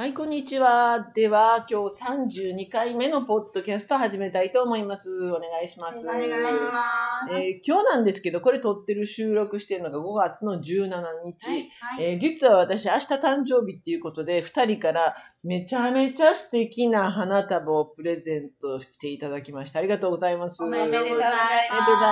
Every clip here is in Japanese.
はい、こんにちは。では、今日32回目のポッドキャスト始めたいと思います。お願いします。お願いします。えー今日なんですけど、これ撮ってる収録してるのが5月の17日。はい。えー実は私、明日誕生日っていうことで、2人からめちゃめちゃ素敵な花束をプレゼントしていただきました。ありがとうございます。おめでとうございます。ありがとうござい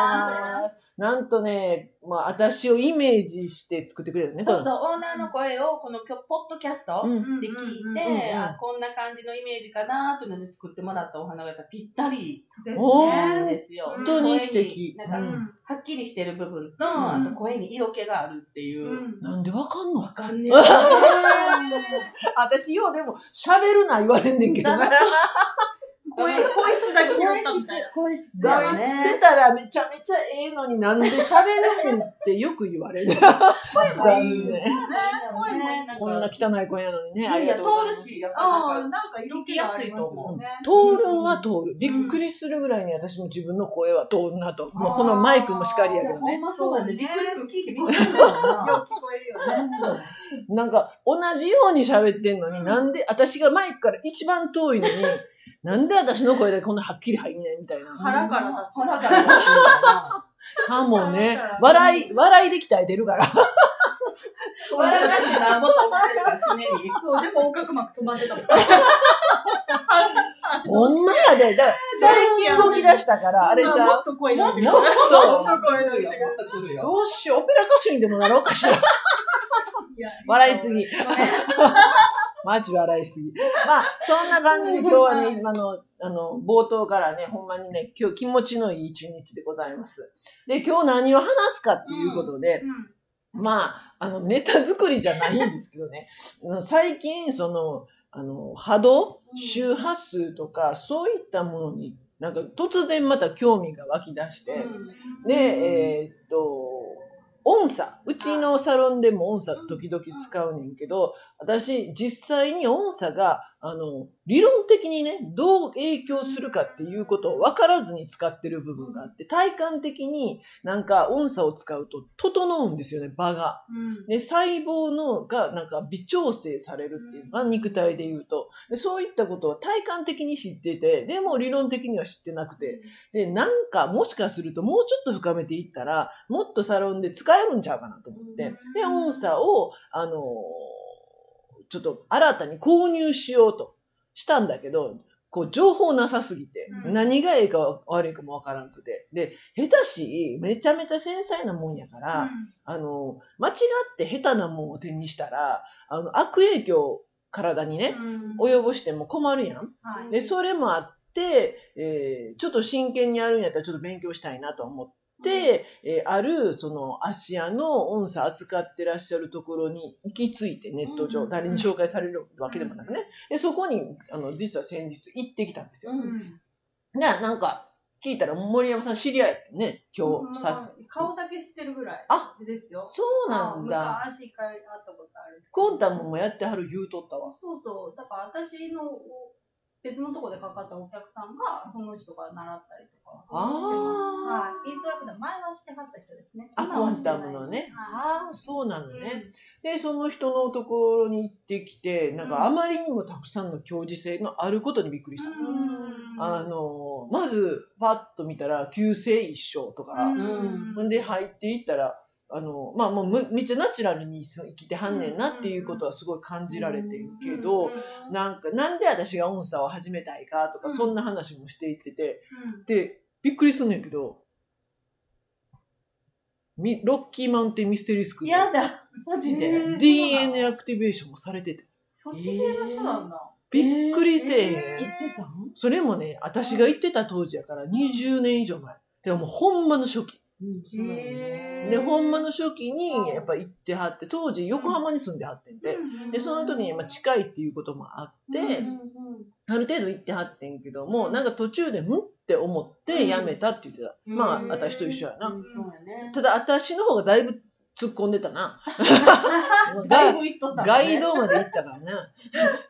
ます。なんとね、まあ、私をイメージして作ってくれるんですね。そうそう、オーナーの声をこのきょポッドキャストで聞いて、こんな感じのイメージかなというので作ってもらったお花がぴったりですおーなんね。ですよ。本当に素敵なんか、うんはっきりしてる部分と、んあと声に色気があるっていう。うんなんでわかんの？わかんねえ。私ようでも喋るな言われんねんけどな。声、声質だけ拾声ったみたいな。質、声質だよ出ね。たらめちゃめちゃええのになんで喋るねんってよく言われる。残念。ね声もいい こんなか、汚い声なのにね。いやいや、通るし、やっぱああ、なんか、なんか色気がありますよね。通るんは通る。びっくりするぐらいに私も自分の声は通るなと。もうこのマイクもしかりやけどほんね。まそうだね。びっくりする。聞いてびっくりするよ。く聞こえるよね。なんか同じように喋ってんのに、なんで私がマイクから一番遠いのに、なんで私の声でこんなはっきり入んねんみたいな。腹から出す腹から出すのかかもね。笑い、笑いで鍛えてるから。な。笑かしてなんぼと思ってるから、常に。そう、でも横隔膜止まってたもん。ほんまやで。だから 最近動き出したから、あれじゃうもっと声出してくる。もっともっと声出してくる。もっと来るよ。どうしよう、オペラ歌手にでもなろうかしら。笑いすぎ。マジ笑いすぎ。まあ、そんな感じで今日はね、今の、あの、冒頭からね、ほんまにね、今日気持ちのいい一日でございます。で、今日何を話すかっていうことで、うん。まあ、あの、ネタ作りじゃないんですけどね、最近、その、あの、波動うん周波数とか、そういったものに、なんか突然また興味が湧き出して、で、えーっと、音差。うちのサロンでも音差時々使うねんけど、私、実際に音差が、あの、理論的にね、どう影響するかっていうことを分からずに使ってる部分があって、体感的になんか音差を使うと整うんですよね、場が。うん。で、細胞のがなんか微調整されるっていうのが肉体で言うと。で、そういったことは体感的に知ってて、でも理論的には知ってなくて。で、なんかもしかするともうちょっと深めていったら、もっとサロンで使えるんちゃうかなと思って。で、音差を、あのーちょっと新たに購入しようとしたんだけど、こう情報なさすぎて、うん何がいいか悪いかもわからんくて。で、下手し、めちゃめちゃ繊細なもんやから、あの、間違って下手なもんを手にしたら、あの、悪影響、体にね、及ぼしても困るやん。はい。で、それもあって、えーちょっと真剣にやるんやったらちょっと勉強したいなと思って、えーある、その、芦屋の音差扱ってらっしゃるところに行き着いて、ネット上、うん誰に紹介されるわけでもなくね。で、そこに、あの、実は先日行ってきたんですよ。うんで、なんか、聞いたら森山さん知り合いってね、今日、さ。顔だけ知ってるぐらいあですよ。そうなんだ。昔一回会ったことある。コンタムもやってはる言うとったわ。そうそう。だから私の別のところでかかったお客さんが、その人が習ったりとか。ああ。はい。インストラクター前はしてはった人ですね。あ、今はしてなのね。はああ、そうなのい。ね。で、その人のところに行ってきて、なんかあまりにもたくさんの教授性のあることにびっくりした。うん。あの、まず、パッと見たら、旧姓一緒とか、んほんで入っていったら、あの、まあもうむめっちゃナチュラルに生きてはんねんなっていうことはすごい感じられてるけど、なんか、なんで私が音差を始めたいかとか、うんそんな話もしていってて、うんで、びっくりすんねんけど、みロッキーマウンテンミステリースクール。やだ、マジで。えー DNA アクティベーションもされてて。そっち系の人なんだ。びっくりせえへん。言ってたん？それもね、私が行ってた当時やから20年以上前。でももうほんまの初期。うん、そうなんだへーで、ほんまの初期にやっぱ行ってはって、当時横浜に住んではってんで、で、その時にまあ近いっていうこともあって、ある程度行ってはってんけども、なんか途中で、んって思って辞めたって言ってた。うんまあ、うん私と一緒やな。うんそうやね。ただ、私の方がだいぶ突っ込んでたな。だいぶ言っとったもんねガイドまで行ったからな。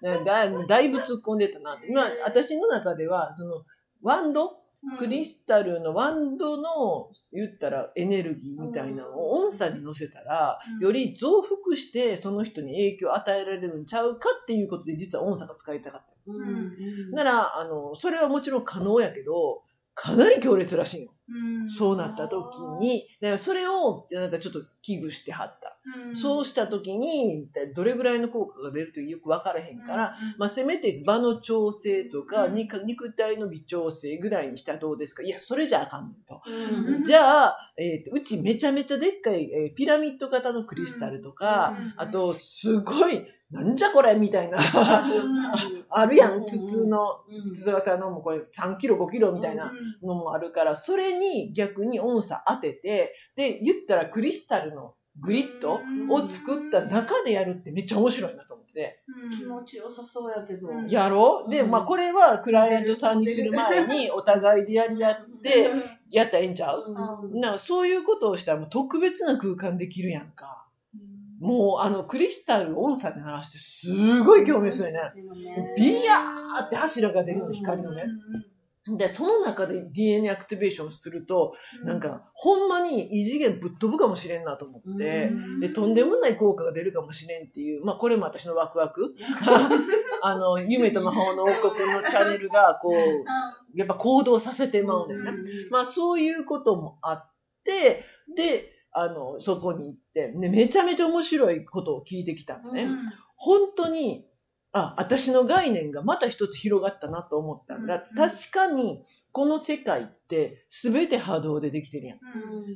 だ だだいぶ突っ込んでたなって。まあ、私の中では、その、ワンドクリスタルのワンドの言ったらエネルギーみたいなのを音差に乗せたら、うん。より増幅してその人に影響を与えられるんちゃうかっていうことで実は音差が使いたかった。うん。うん。なら、あの、それはもちろん可能やけど、かなり強烈らしいの。うん。そうなった時に、だからそれをなんかちょっと危惧してはった。うん。そうした時に、どれぐらいの効果が出るとよく分からへんから、、まあ、せめて場の調整とか、うん。肉肉体の微調整ぐらいにしたらどうですか。いや、それじゃあかんと。うんじゃあ、えーと、うちめちゃめちゃでっかい、えーピラミッド型のクリスタルとか、うん。あと、すごい、なんじゃこれみたいな、あるやん、筒の、うん。筒型のもうこれ3キロ、5キロみたいなのもあるから、それに逆に音差当てて、で、言ったらクリスタルのグリッドを作った中でやるってめっちゃ面白いなと思ってて。気持ちよさそうやけど。うんやろ？うで、うん。まあこれはクライアントさんにする前にお互いでやり合って、やったらええんちゃう？うん。なんかそういうことをしたらもう特別な空間できるやんか。もうあのクリスタル音差で鳴らしてすごい興味するよね。ビヤーって柱が出るの光のね。で、その中で DNA アクティベーションすると、なんか、ほんまに異次元ぶっ飛ぶかもしれんなと思って、で、とんでもない効果が出るかもしれんっていう、まあこれも私のワクワク。あの、夢と魔法の王国のチャンネルが、こう、やっぱ行動させてまうねんね。まあそういうこともあって、で、あの、そこに行って、で、めちゃめちゃ面白いことを聞いてきたのね。本当に、あ、私の概念がまた一つ広がったなと思ったんだ。うん確かに、この世界って全て波動でできてるやん。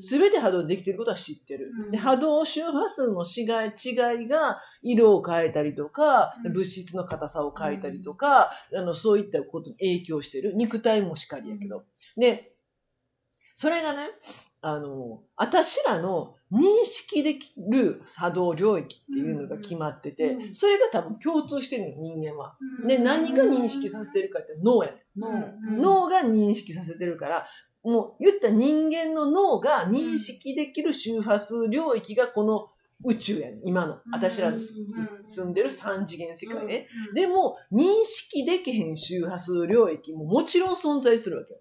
全て波動でできてることは知ってる。うんで波動周波数の違い違いが色を変えたりとか、うん物質の硬さを変えたりとか、あのそういったことに影響してる。肉体もしかりやけど。で、それがね、あの、私らの認識できる波動領域っていうのが決まってて、うんそれが多分共通してるの、人間は。で、何が認識させてるかって脳やねん。脳が認識させてるから、もう言ったら人間の脳が認識できる周波数領域がこの宇宙やねん。今の。私ら住んでる三次元世界ね。うんでも、認識できへん周波数領域ももちろん存在するわけよ。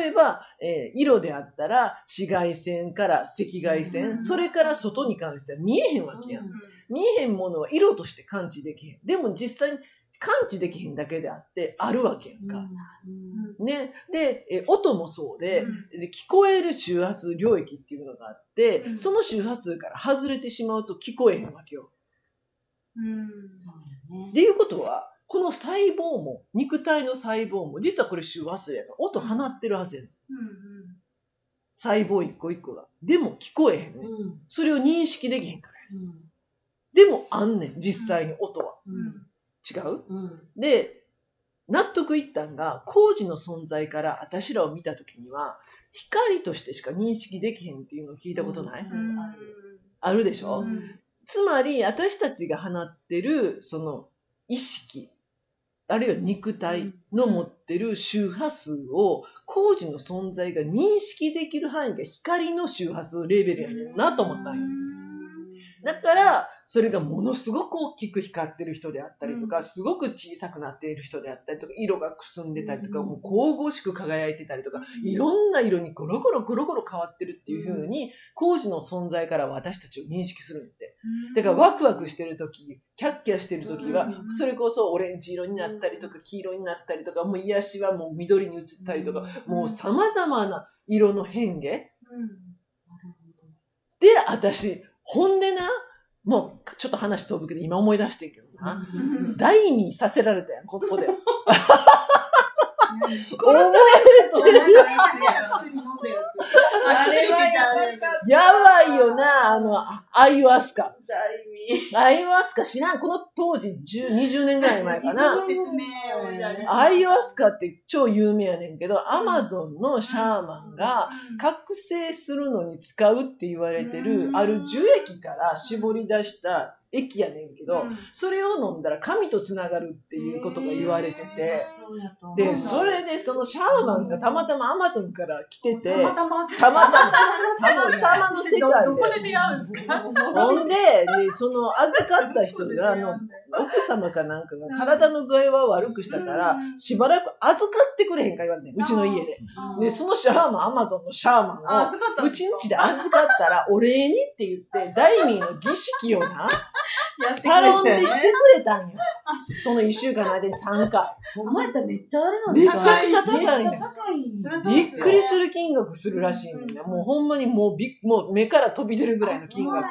例えば、えー色であったら、紫外線から赤外線、うんそれから外に関しては見えへんわけやん。見えへんものは色として感知できへん。でも実際に感知できへんだけであって、あるわけやんか。ね。で、え音もそうで、で、聞こえる周波数領域っていうのがあって、うんその周波数から外れてしまうと聞こえへんわけよ。そうやね。っていうことは、この細胞も、肉体の細胞も、実はこれ周波数やから、音放ってるはずやねん。細胞一個一個が。でも聞こえへんねん。うんそれを認識できへんからや。うんでもあんねん、実際に音は。うん違う？うん。で、納得いったんが、工事の存在から私らを見たときには、光としてしか認識できへんっていうのを聞いたことない、うん。あるでしょ、うん。つまり、私たちが放ってる、その、意識、あるいは肉体の持ってる周波数を、工事の存在が認識できる範囲が光の周波数レベルやねんなと思ったんよ。だから、それがものすごく大きく光ってる人であったりとか、うん。すごく小さくなっている人であったりとか、色がくすんでたりとか、うん。もう神々しく輝いてたりとか、いろんな色にゴロゴロゴロゴロ変わってるっていう風に、工事の存在から私たちを認識するんって。だからワクワクしてる時、キャッキャしてる時はう、ん。それこそオレンジ色になったりとか、黄色になったりとか、もう癒しはもう緑に移ったりとか、もう様々な色の変化。で、私、ほんでな、もうちょっと話飛ぶけど、今思い出してんけどな。大味させられたやん、ここで。殺されるあれはやばかっやばいよな、あの、あアイワスカ。アイワスカ知らん。この当時10、20年ぐらい前かな。アイワスカって超有名やねんけど、アマゾンのシャーマンが覚醒するのに使うって言われてる、うんある樹液から絞り出した液やねんけど、それを飲んだら神とつながるっていうことが言われてて、で、それでそのシャーマンがたまたまアマゾンから来てて、たまたま。たまたま、たまたまの世界どこでで。出会うんですか？ほんで、でその預かった人が、あの、奥様かなんかが体の具合は悪くしたからう、ん。しばらく預かってくれへんか言われてん。うちの家で。で、そのシャーマン、アマゾンのシャーマンあ、を、うちんちで預かったら、お礼にって言って、ダイミーの儀式をな、サロンでしてくれたんよ。その一週間の間に3回。お前ってめっちゃあれなんめちゃくちゃ高いねびっくりする金額するらしいのね。もうほんまにもうびっもう目から飛び出るぐらいの金額。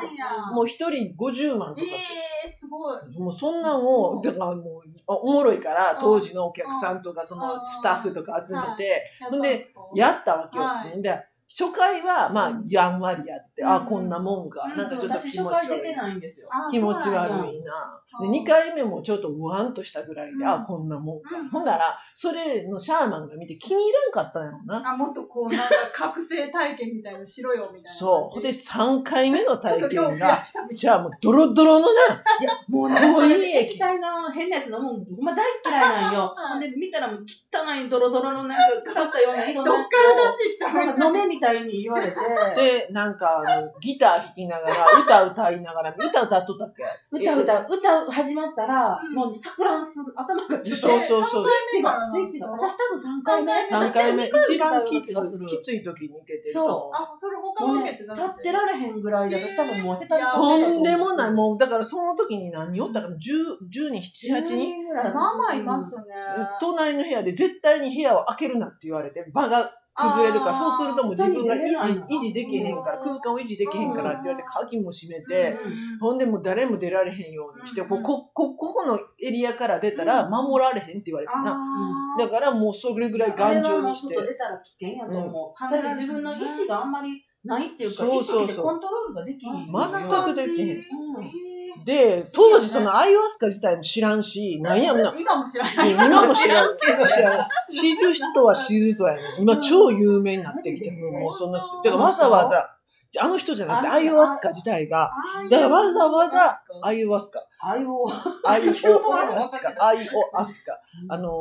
もう一人50万とか。ええすごい。もうそんなんを、だからもう、あおもろいから、当時のお客さんとか、そのスタッフとか集めて、ほんで、やったわけよ。はいで、初回は、まあ、やんわりやって、あ、うんこんなもんか。うんなんかちょっと私気持ち悪い初回出て。ないんですよ。あ気持ち悪いな。で、うん2回目もちょっとうわんとしたぐらいで、うんあ、こんなもんかうん。ほんなら、それのシャーマンが見て気に入らんかったんやろな。あ、もっとこう、なんか覚醒体験みたいなのしろよみたいな。そう。で、3回目の体験がじゃあもうドロドロのな、いや、もうね、もういい私液体の変なやつ飲むの、ほんま大嫌いなんよ。で、見たらもう汚いドロドロのなんか腐ったような色のやっからつ出してきたを、なんか飲めみたいに言われて、で、なんか、あの、ギター弾きながら、歌歌いながら、歌歌っとったっけ？歌歌、歌始まったら、うんもう錯乱する、頭がちょっと、そうそうそう。スイッチが、スイッチが、私多分3回目。3回目、一番きつい時に行けてるそうと。あ、それ他もうね、の受けて立ってられへんぐらいで、私多分もう下手にとんでもない。もう、だからその時に何人おったかな ?10、10人、7、8人人ぐらい。まあまあいますね。隣の部屋で絶対に部屋を開けるなって言われて、場が崩れるから、そうするともう自分が維持維持できへんから、うん。空間を維持できへんからって言われて、鍵も閉めうて、ん。ほんでもう誰も出られへんようにして、うん。ここ、こ、ここのエリアから出たら守られへんって言われてな。あだからもうそれぐらい頑丈にして。外。出たら危険やと思う。うん。だって自分の意思があんまりないっていうか、そう意識でコントロールができひん。全くできへんで、当時そのアイオワスカ自体も知らんし、なんやな、今も知らない。今も知らんけど知らん。知る人は知る人やねん。今超有名になってきて、うんもうそんな、だからわざわざ、あの人じゃなくてアイオワスカ自体が、だからわざわざアイオワスカ、アイオそうワスカ、アイオワスカ。あのー、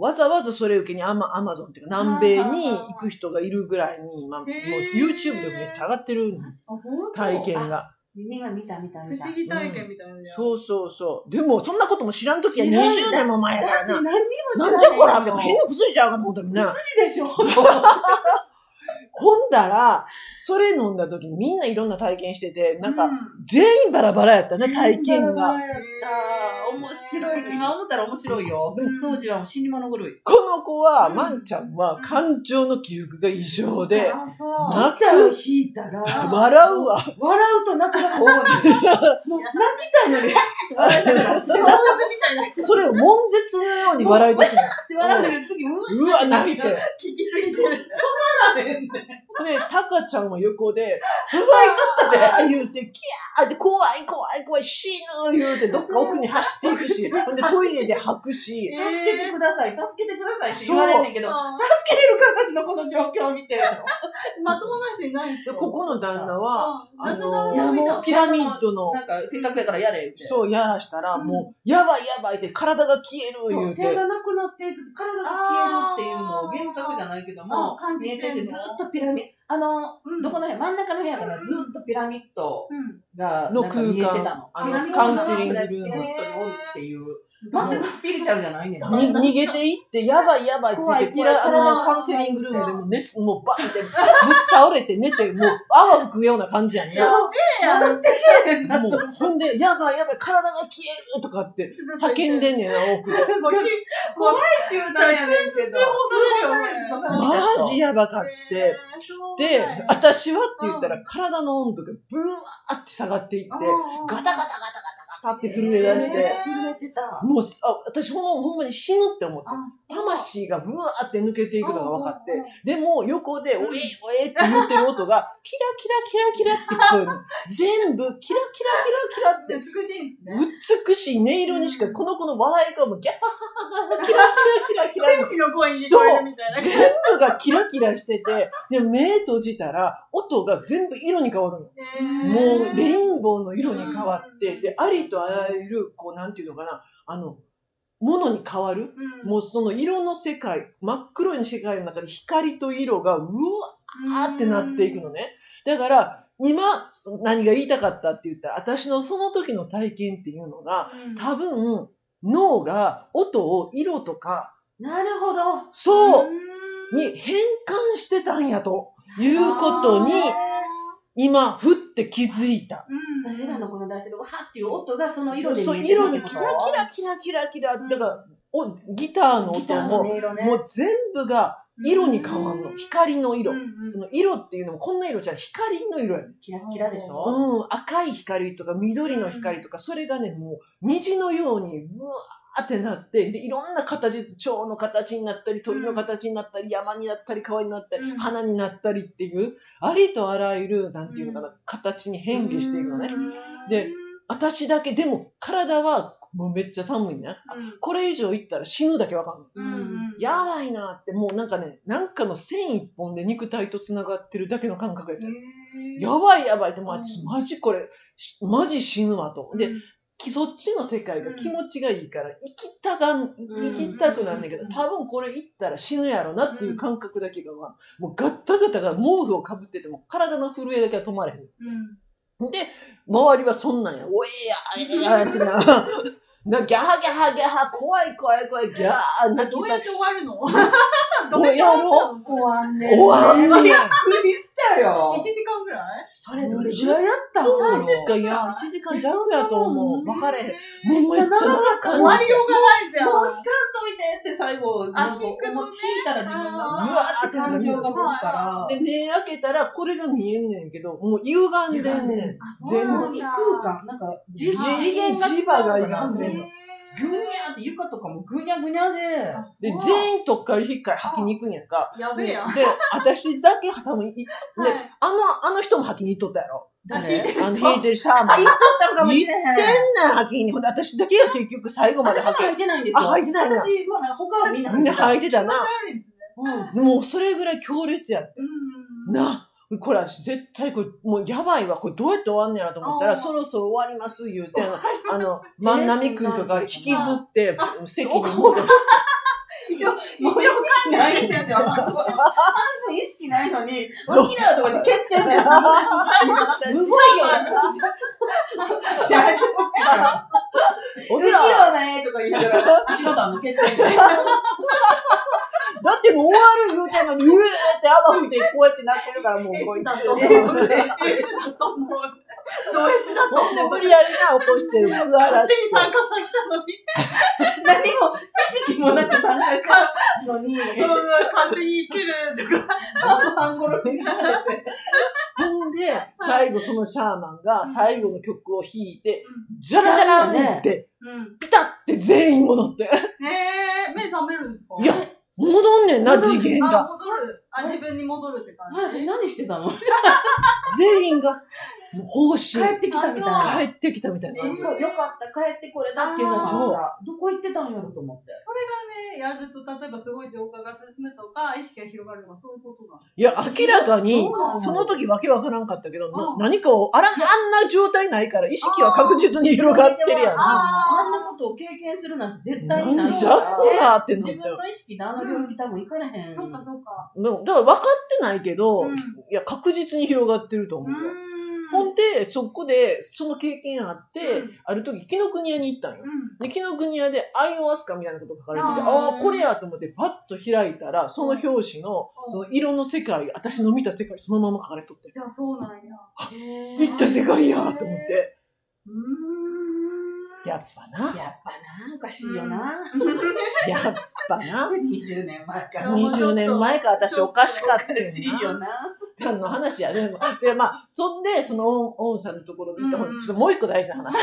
わざわざそれ受けにアマアマゾンっていうか南米に行く人がいるぐらいに、まあ、もう YouTube でもめっちゃ上がってるんです。体験が。耳が見た見た見た。不思議体験みたいなのや。そうそうそう。でも、そんなことも知らんときは知らん20年も前やからな。だって何にも知らなんじゃこらみたいよな。変な薬ちゃうかと思ったらな。でしょ。ほんだら、それ飲んだ時にみんないろんな体験してて、なんか、う全員バラバラやったね、体験が。ああ、面白い。今思ったら面白いよ。当時はもう死に物狂い。この子は、うんまんちゃんは感情の起伏が異常で。泣く、弾いたら、笑うわ。笑うと泣くが交互に。もう泣きたいのに、笑 それを悶絶のように笑い出すの。って笑うんだけど、次、うわ泣いて。で、きすぎてる。タカちゃんは横で、うわー言うて、キャーって怖い怖い怖い、死ぬ言うて、どっか奥に走っていくし、ほんでトイレで吐くし、助けてください、助けてくださいって言われんねんけど、あ助けれるか、私のこの状況を見て。まともな人いないんですで、よ。ここの旦那は、あのいやもうピラミッドの、なんか、せっかくやからやれって。そうやらしたら、もう、やばいやばいって、体が消える言うて。手がなくなっていくと体が消えるっていうのを幻覚じゃないけども見えててずっとピラミッド、あの、うんどこの辺、真ん中の部屋からずっとピラミッドうん。がのなんか見えてたの。空間あのピラミッドカウンセリングルームおるっていう、全くスピリチュアルじゃないねん逃げていって、やばいやばいって言って、ピラ、あの、カウンセリングルームでもね、もうバンって、ぶっ倒れて寝て、もう泡吹くような感じやね。やべえやん。戻ってけへんな。もう、ほんで、やばいやばい、体が消えるとかって叫んでんねんな、奥で。怖い集団やねんけど。マジやばかって。で、私はって言ったら、体の温度がブワーって下がっていって、ガタガタガタガタガタって震え出して、震えてた。もう、あ、私ほんまほんまに死ぬって思って。あ魂がブワーって抜けていくのが分かって、でも横で、おえおえって言ってる音が、キラキラキラキラって聞こえるの。全部、キラキラキラキラって、美しいね。美しい音色にしか、この子の笑いがもうギャハハハハ、キラキラキラキラ天使の声に聞こえるみたいな。全部がキラキラしてて、で、目閉じたら、音が全部色に変わるの。もう、レインボーの色に変わって、で、ありとあらゆる、こう、なんていうのかな、あの、ものに変わる。もうその色の世界、真っ黒い世界の中に光と色がうわーってなっていくのね。だから、今、何が言いたかったって言ったら、私のその時の体験っていうのが、多分、脳が音を色とか、なるほど。そう、うに変換してたんやということに、今、ふって気づいた。ん私らのこの出してるわーっていう音がその色でそう見えてる色にってこと？キラキラキラキラキラ。だから、おギターのギター音も、の音色ね。もう全部が色に変わんの。光の色。うんうん色っていうのもこんな色じゃ光の色やねん。キラッキラでしょ？うん、赤い光とか緑の光とか、それがね、もう虹のように、うわーってなって、で、いろんな形、蝶の形になったり、鳥の形になったり、山になったり、川になったり、うん花になったりっていう、ありとあらゆる、なんていうのかな、形に変化していくのね。で私だけ、でも体はもうめっちゃ寒いね。これ以上いったら死ぬだけわかんない。うんうんやばいなって、もうなんかね、なんかの線一本で肉体と繋がってるだけの感覚やった。やばいやばいって、マジ、マジこれ、しマジ死ぬわと。で、きそっちの世界が気持ちがいいから、生きたがん、生きたくなんだけど、うん多分これ行ったら死ぬやろなっていう感覚だけが、もうガッタガタが毛布をかぶってても、体の震えだけは止まれへん。うんで、周りはそんなんや。おえや、えや、ってな。な、ギャハギャハギャハ、怖い怖い怖い、ギャー、泣きさどうやって終わるのどうやろ終わんね終わんねん。びっくりしたよ ?1 時間ぐらい？それどれぐらいやったどのうか、いや、1時間弱やと思う。分かれへん。もうめっちゃ長か終わりようがないじゃん。もう引かんといてって最後、なんか引い引いたら自分が、うあわーーって感情が出るから、で、目開けたらこれが見えんねんけど、もう歪んでんねん。全部なんだ。異空間、なんか、じじ次元が磁場が歪んでんのぐにゃーって床とかもぐにゃぐにゃで、で、全員とっかり引っかり吐きに行くんやんか。やべえやん。で、私だけ多分い、で、はいあの、あの人も吐きに行っとったやろ。誰？あの、引いてるシャーマン。あ、言っとったのかもしれへん。言ってんねん、吐きに。ほんで、私だけが結局最後まで私も吐履いてないんですよ。あ履いてないな私は、他はみんなけ。みんな吐いてたな。もうそれぐらい強烈やって。うん。な、これ私絶対これ、もうやばいわ。これどうやって終わんねやろと思ったら、そろそろ終わります言うて、あの、万波くんとか引きずって、席に戻して。一応、もう意識ないんですよ。半分意識ないのに、起きなよとかって蹴ってんねん。むごいよ。社長が、起 き起きろろねとか言いながら、うちの旦那蹴ってんねん。だってもう終わる言うてんのに、うえーって泡吹いてこうやってなってるから、もうこいつ。だほんと思う。だと思う。ド S だと思う。で無理やりな、起こして、座ら勝手して。に参加させたのに。何も知識もなく参加したのに、うん勝手に生きるとか。半殺しにされて。ほんで、最後そのシャーマンが最後の曲を弾いて、じゃらじゃらんって、うん。ピタって全員戻って。へえ、目覚めるんですか？いや、戻んねんな、次元あ、が。戻る。あ、自分に戻るって感じ。私何してたの？全員が、もう方針。帰ってきたみたいな。帰ってきたみたいな感じ。よかった、帰ってこれたっていうのがあそう。どこ行ってたんやろと思って。それがね、やると、例えばすごい浄化が進むとか、意識が広がるとか、そういうことなの。いや、明らかにその時わけわからんかったけど、何かを、あら、あんな状態ないから、意識は確実に広がってるやん。ああんなことを経験するなんて絶対にないじゃこらってな。自分の意識であの領域多分行かれへん。そうか、そうか。だから分かってないけど、うんいや、確実に広がってると思うよ。んほんで、そこで、その経験あって、うんある時、紀ノ国屋に行ったんよ。うん。で、紀ノ国屋で、アイオワスカみたいなこと書かれてて、あーあこれやと思って、パッと開いたら、その表紙のう、んその色の世界、私の見た世界、そのまま書かれとって、じゃあそうなんや。行った世界やと思って、うーん。やっぱな、やっぱな、おかしいよな。やっぱな、20年前から。うん20年前か私おかしかったおかしいよよな。な。何の話やね。で、まあ、そんで、そのオンさんのところに行って、うんもう一個大事な話。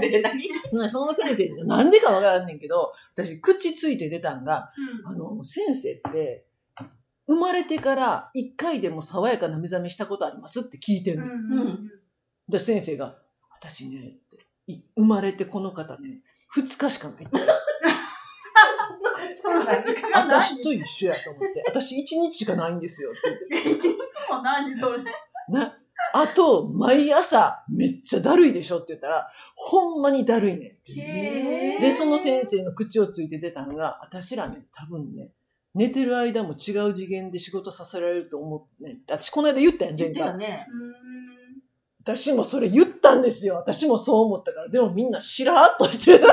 で、何？うんその先生、なんでかわからんねんけど、私、口ついて出たんが、あの、先生って、生まれてから一回でも爽やかな目覚めしたことありますって聞いてんの。うん。で、先生が、私ね、生まれてこの方ね、二日しかない。私と一緒やと思って、私一日しかないんですよって言って。一日も何それ。な、あと、毎朝、めっちゃだるいでしょって言ったら、ほんまにだるいねで、その先生の口をついて出たのが、私らね、多分ね、寝てる間も違う次元で仕事させられると思ってね。私この間言ったやん、前回。言ってたね。私もそれ言ったんですよ。私もそう思ったから。でもみんなしらーっとしてる。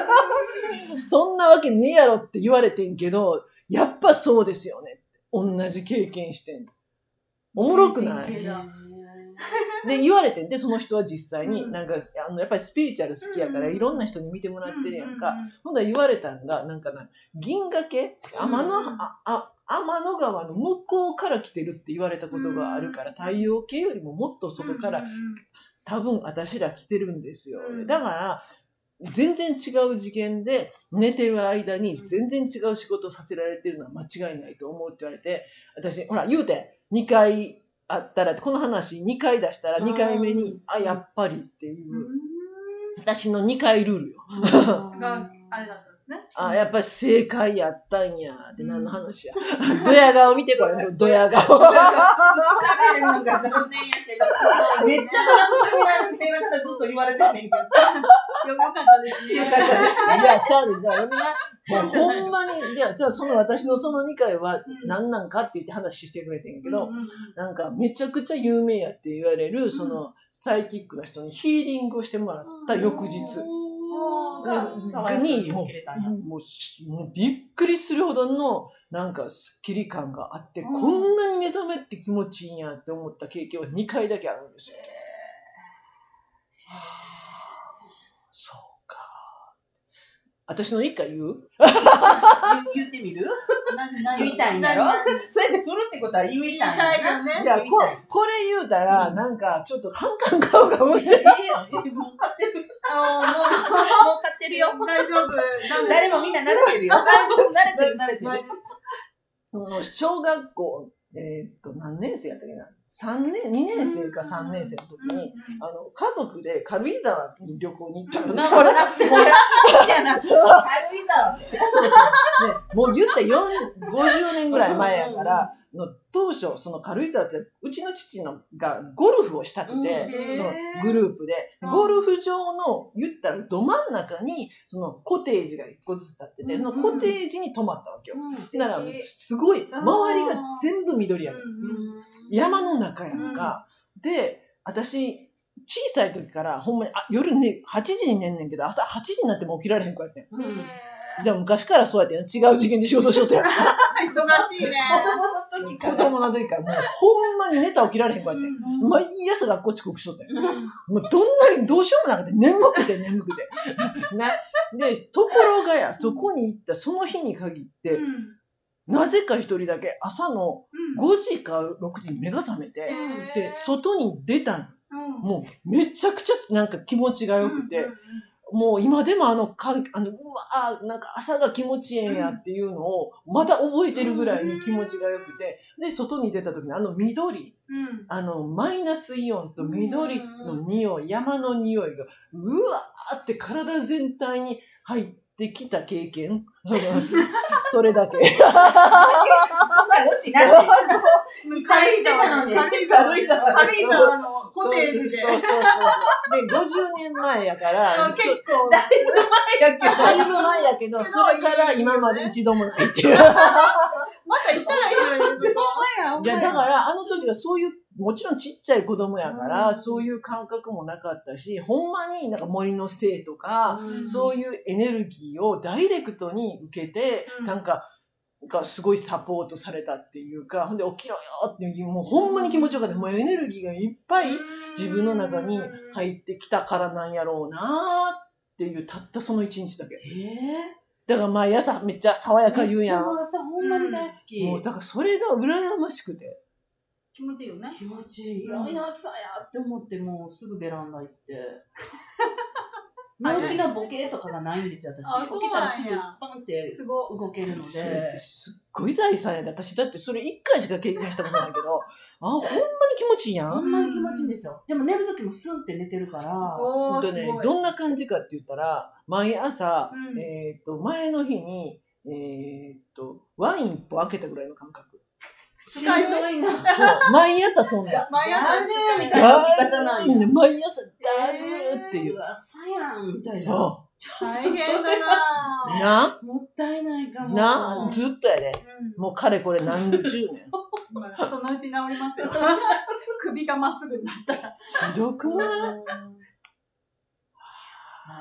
そんなわけねえやろって言われてんけど、やっぱそうですよね。同じ経験してんの。おもろくない？で、言われてんで、その人は実際に、うんなんか、あの、やっぱりスピリチュアル好きやから、うんいろんな人に見てもらってるやんか。ほんだら言われたんが、なんかな、銀河系？天の、あ、天の川の向こうから来てるって言われたことがあるから、太陽系よりももっと外から多分私ら来てるんですよ。うん。だから、全然違う次元で寝てる間に全然違う仕事をさせられてるのは間違いないと思うって言われて、私、ほら、言うて、2回あったら、この話2回出したら2回目に、あ、やっぱりっていう。う、私の2回ルールよ。あれだった。んですね。あ、やっぱり正解やったんやって何の話や。ドヤ顔見てこれ、ドヤ顔。めっちゃ不安になるってずっと言われてんねんけど。よかったですね。よかったですいや、ちゃうで、じゃあ読みな。ほんまに、じゃあ、じゃあその私のその2回は何なんかって言って話してくれてんけど、なんかめちゃくちゃ有名やって言われる、そのサイキックな人にヒーリングをしてもらった翌日。が爽やかに。もうしもうびっくりするほどのなんかスッキリ感があって、うんこんなに目覚めって気持ちいいんやって思った経験は2回だけあるんですよ。そうか。私の1回言う？言ってみる？何何言いたいんやろ何そうやって振るってことは言いたいん言いたいやな。よねいや、ここれ言うたら、なんかちょっと反感買うかもしれない。いいよ。もう買ってる。あーもうもう買ってるよ。大丈夫。誰もみんな慣れてるよ。大丈夫。慣れてる、慣れてる。もう小学校、えーっと、何年生やったっけな ?3 年、2年生か3年生の時に、あの、家族で軽井沢に旅行に行ったの。なこれ、なしてもらう。やな。軽井沢。そうそう。ね、もう言った4 50年ぐらい前やから、の当初、その軽井沢って、うちの父のがゴルフをしたくて、うんそのグループで、うん。ゴルフ場の、言ったらど真ん中に、そのコテージが一個ずつ立ってて、うんそのコテージに泊まったわけよ。うん。なら、すごい、周りが全部緑やねん。山の中やんか。で、私、小さい時から、ほんまに、あ、夜ね、8時に寝んねんけど、朝8時になっても起きられへん子やってん。うんじゃあ昔からそうやってん違う次元で仕事しとったやん。忙しいね。子供の時から。子供の時から、もうほんまに寝たら起きられへん子やってん。毎朝学校遅刻しとったよ。もうどんなにどうしようもなくて、眠くて眠くて。な。で、ところがや、そこに行ったその日に限って、うんなぜか一人だけ朝のうん5時か6時に目が覚めて、で、外に出たん。うんもうめちゃくちゃなんか気持ちが良くて、もう今でもあのかあの、うわーなんか朝が気持ちええんやっていうのをまだ覚えてるぐらいに気持ちが良くて、で、外に出た時にあの緑、うんあのマイナスイオンと緑の匂い、山の匂いがうわーって体全体に入ってきた経験それだけ。今回落ちなし。期待してたのに。軽井沢軽井沢。軽井沢のコテージで。そうそうそう。で、50年前やから、結構。だいぶ前やけど。だいぶ前やけど、それから今まで一度もないっていう。いまた行ったらいいのに、そこ。や、だから、あの時はそういう、もちろんちっちゃい子供やから、うんそういう感覚もなかったし、ほんまになんか森の精とか、うんそういうエネルギーをダイレクトに受けて、うんなんか、がすごいサポートされたっていうか、ほんで起きろよっていう、もうほんまに気持ちよかった。もうエネルギーがいっぱい自分の中に入ってきたからなんやろうなっていう、たったその一日だけ。えだから毎朝めっちゃ爽やか言うやん。めっちゃ朝ほんまに大好き。もうだからそれが羨ましくて。気持ちいいよね。気持ちいい。いや、朝やって思って、もうすぐベランダ行って。大きなボケとかがないんですよ、私。あ起きたらすぐパンってすご動けるのそれっでて。すっごい財産やで。私だってそれ一回しか経験したことないけど、あ、ほんまに気持ちいいやん。ほんまに気持ちいいんですよ。でも寝るときもスンって寝てるから、ほんとね。どんな感じかって言ったら、毎朝、うんえっ、と、前の日に、えっ、と、ワイン一本開けたぐらいの感覚。しんどいな。そう、毎朝そんだ。毎朝だるーみたいなだ起き方なんや。ー毎朝だるーっていう。朝やんみたいな。そ大変だう。な な、もったいないかも。な、ずっとやで。うんもうかれこれ何十年。まあそのうち治りますよ。首がまっすぐになったら。ひどくない？な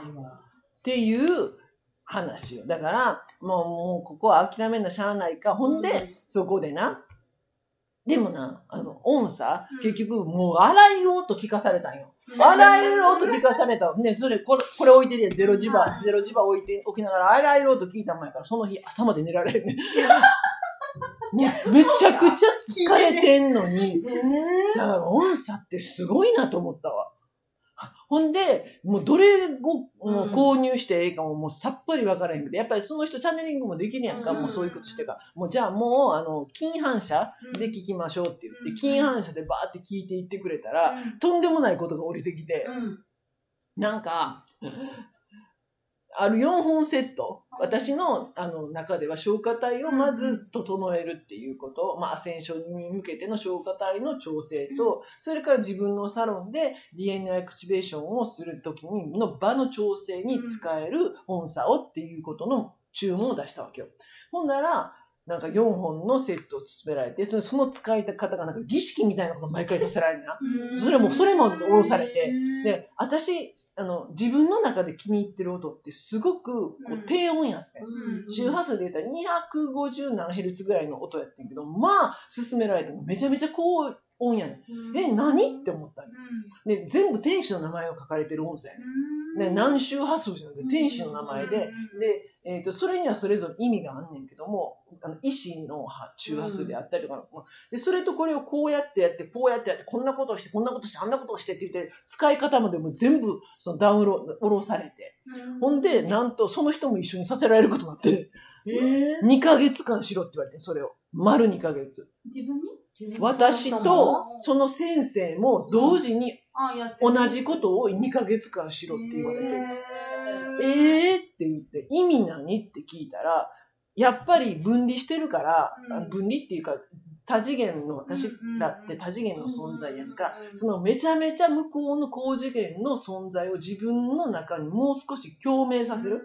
いわ。っていう話よ。だから、もう、もうここは諦めなしゃあないか。ほんで、そこでな。でもな、あの、音さうん、結局、もう、洗いようと聞かされたんよ。洗いろうと聞かされた。ね、それ、これ、これ置いてるやん。ゼロ磁場、はいゼロ磁場置いて、置きながら、洗いろうと聞いた前から、その日、朝まで寝られへん ねめちゃくちゃ疲れてんのに、だから音差ってすごいなと思ったわ。ほんで、もうどれをもう購入してええかももうさっぱり分からへんけど、やっぱりその人チャネリングもできるやんか、うん。もうそういうことしてから。もうじゃあもう、あの、金反射で聞きましょうって言って、うん。金反射でバーって聞いていってくれたら、とんでもないことが降りてきて、うん。なんか、ある4本セット、私のあの中では消化体をまず整えるっていうこと、まあ、アセンションに向けての消化体の調整と、それから自分のサロンで DNA アクチベーションをするときにの場の調整に使える音差をっていうことの注文を出したわけよ。ほんなら、なんか4本のセットを勧められて、そのその使い方がなんか儀式みたいなことを毎回させられるな。それも、それも下ろされて、で、私、あの、自分の中で気に入ってる音ってすごくこう低音やって周波数で言ったら250何ヘルツぐらいの音やってんけど、まあ、勧められてもめちゃめちゃ高音やねん。え、何？って思ったん。よで、全部天使の名前が書かれてる音声やねん。で、何周波数じゃなくて天使の名前で、で、えっ、と、それにはそれぞれ意味があんねんけども、あの、意志の波周波数であったりとか、で、それとこれをこうやってやって、こうやってやって、こんなことをして、こんなことして、あんなことをしてって言って、使い方までも全部、そのダウンロード、下ろされて。ほんで、なんと、その人も一緒にさせられることになって、え2ヶ月間しろって言われて、それを。丸2ヶ月。自分に？私と、その？先生も同時に同じことを2ヶ月間しろって言われて、ええーって言って、意味何？って聞いたら、やっぱり分離してるから、分離っていうか、多次元の、私らって多次元の存在やんか、そのめちゃめちゃ向こうの高次元の存在を自分の中にもう少し共鳴させる、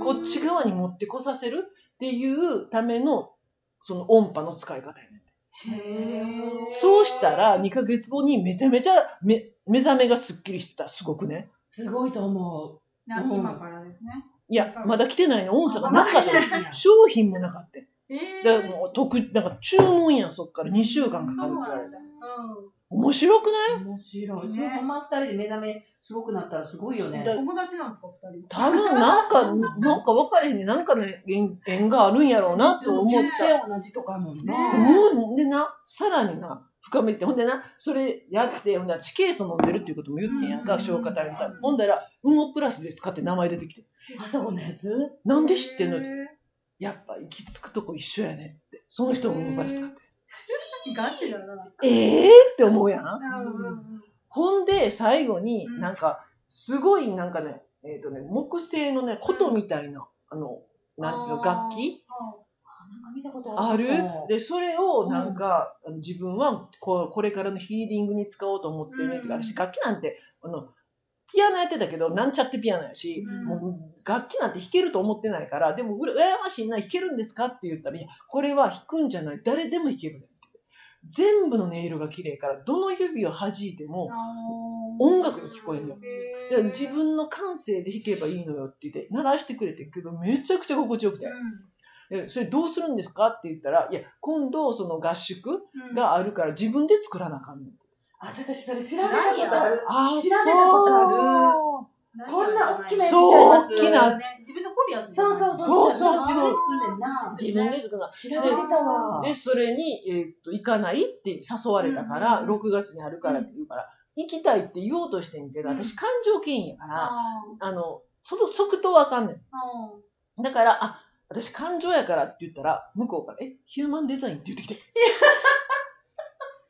こっち側に持ってこさせるっていうための、その音波の使い方やねん。そうしたら、2ヶ月後にめちゃめちゃ目目覚めがすっきりしてた。すごくね。すごいと思な今からですね。いや、まだ来てないの。音差がなかった。や商品もなかった。えだからもう特、なんか注文やん、そっから2週間かかるって言われた。面白くない？面白い。ねそのまま二人で目覚めすごくなったらすごいよね。だ友達なんですか、二人。多分なんか、なんか分かれへんね。なんかの縁縁があるんやろうなと思って同じとかもんね。ね思うでな、さらにな、深めて、ほんでな、それやって、ほんで、地形素飲んでるっていうことも言ってんやんか、うん消化たいな。ほんだら、ウモプラスですかって名前出てきて。朝子のやつなんで知ってんの？へやっぱ行き着くとこ一緒やねって。その人もウモプラス使って。ーガチだな。ええー、って思うやん？うんほんで、最後にうん。なんか、すごいなんかね、えっ、とね、木製のね、琴みたいな、あの、なんていうの、楽器？なんか見たことある。うん。で、それをなんか、あの自分はこうこれからのヒーリングに使おうと思ってるねんけど、うん。私楽器なんて、あの、ピアノやってたけど、なんちゃってピアノやし、うん。もう楽器なんて弾けると思ってないから、でも、うら羨ましいな、弾けるんですかって言ったら、いや、これは弾くんじゃない、誰でも弾ける。全部の音色が綺麗から、どの指を弾いても、音楽に聞こえるの。自分の感性で弾けばいいのよって言って、鳴らしてくれてんけど、めちゃくちゃ心地よくて。えそれどうするんですかって言ったら、いや、今度その合宿があるから自分で作らなあかんねん。あ、私それ知らないことある。あ調べたことあるそうこんな大きなやつそうちゃいます大きな自分で掘るやつ。そうそうそうそう自分で作んねんな。自分で作るの。調べてたわ。で、それに、えーっと、行かないって誘われたから、うん6月にあるからって言うから、行きたいって言おうとしてんけど、うん私感情権威やから、ああの、その即答わかんねん。だから、あ、私感情やからって言ったら、向こうから、え、ヒューマンデザインって言ってきて。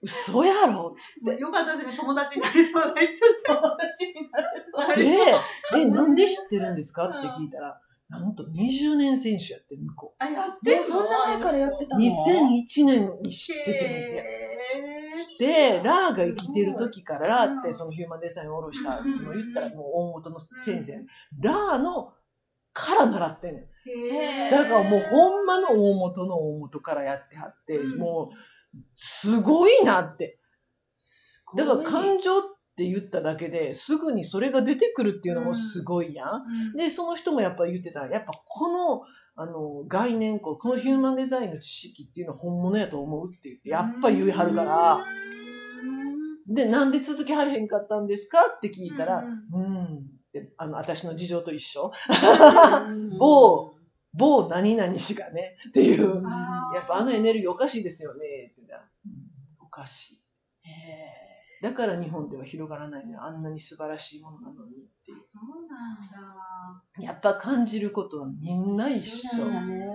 嘘やろ？ーよかったですね、友達になりそうな人。友達になれそう。で、え、なんで知ってるんですか？って聞いたら、なんと20年選手やってる向こあ、やってもうそんな前からやってう。たの？2001年に知っててね。で、ラーが生きてる時から、ラーってそのヒューマンデザインを下ろした、うん。その言ったらもう大元の先生、ラーのから習ってんねん。だからもうほんまの大元の大元からやってはって、うん。もうすごいなって。だから感情って言っただけですぐにそれが出てくるっていうのもすごいやん。うん。で、その人もやっぱ言ってた、やっぱこの、あの、概念、このヒューマンデザインの知識っていうのは本物やと思うって言って、やっぱ言いはるから、で、なんで続けはれへんかったんですかって聞いたら、うん、ってあの、私の事情と一緒。某、某何々氏がね、っていう、やっぱあのエネルギーおかしいですよね、おかしい。だから日本では広がらないのよ。あんなに素晴らしいものなのにっていそうなんだ。う。やっぱ感じることはみんな一緒。ね。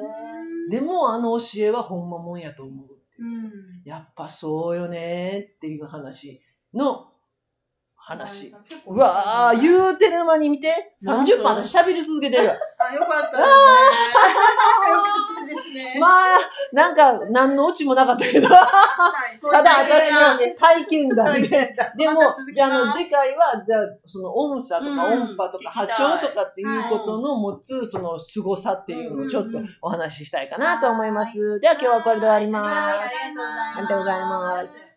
でもあの教えはほんまもんやと思うっていうう。ん。やっぱそうよねっていう話の話。うわー、言うてる間に見て、30分私喋り続けてるわ。あ、よかったですね。よかったですね。まあ、なんか、何のオチもなかったけど、はいただ私の体験談で。でもじゃあ、あの、次回は、じゃあその音差とかうん音波とか波長とかっていうことの持つ、その凄さっていうのをちょっとお話ししたいかなと思います。では今日はこれで終わりますありがとうございます。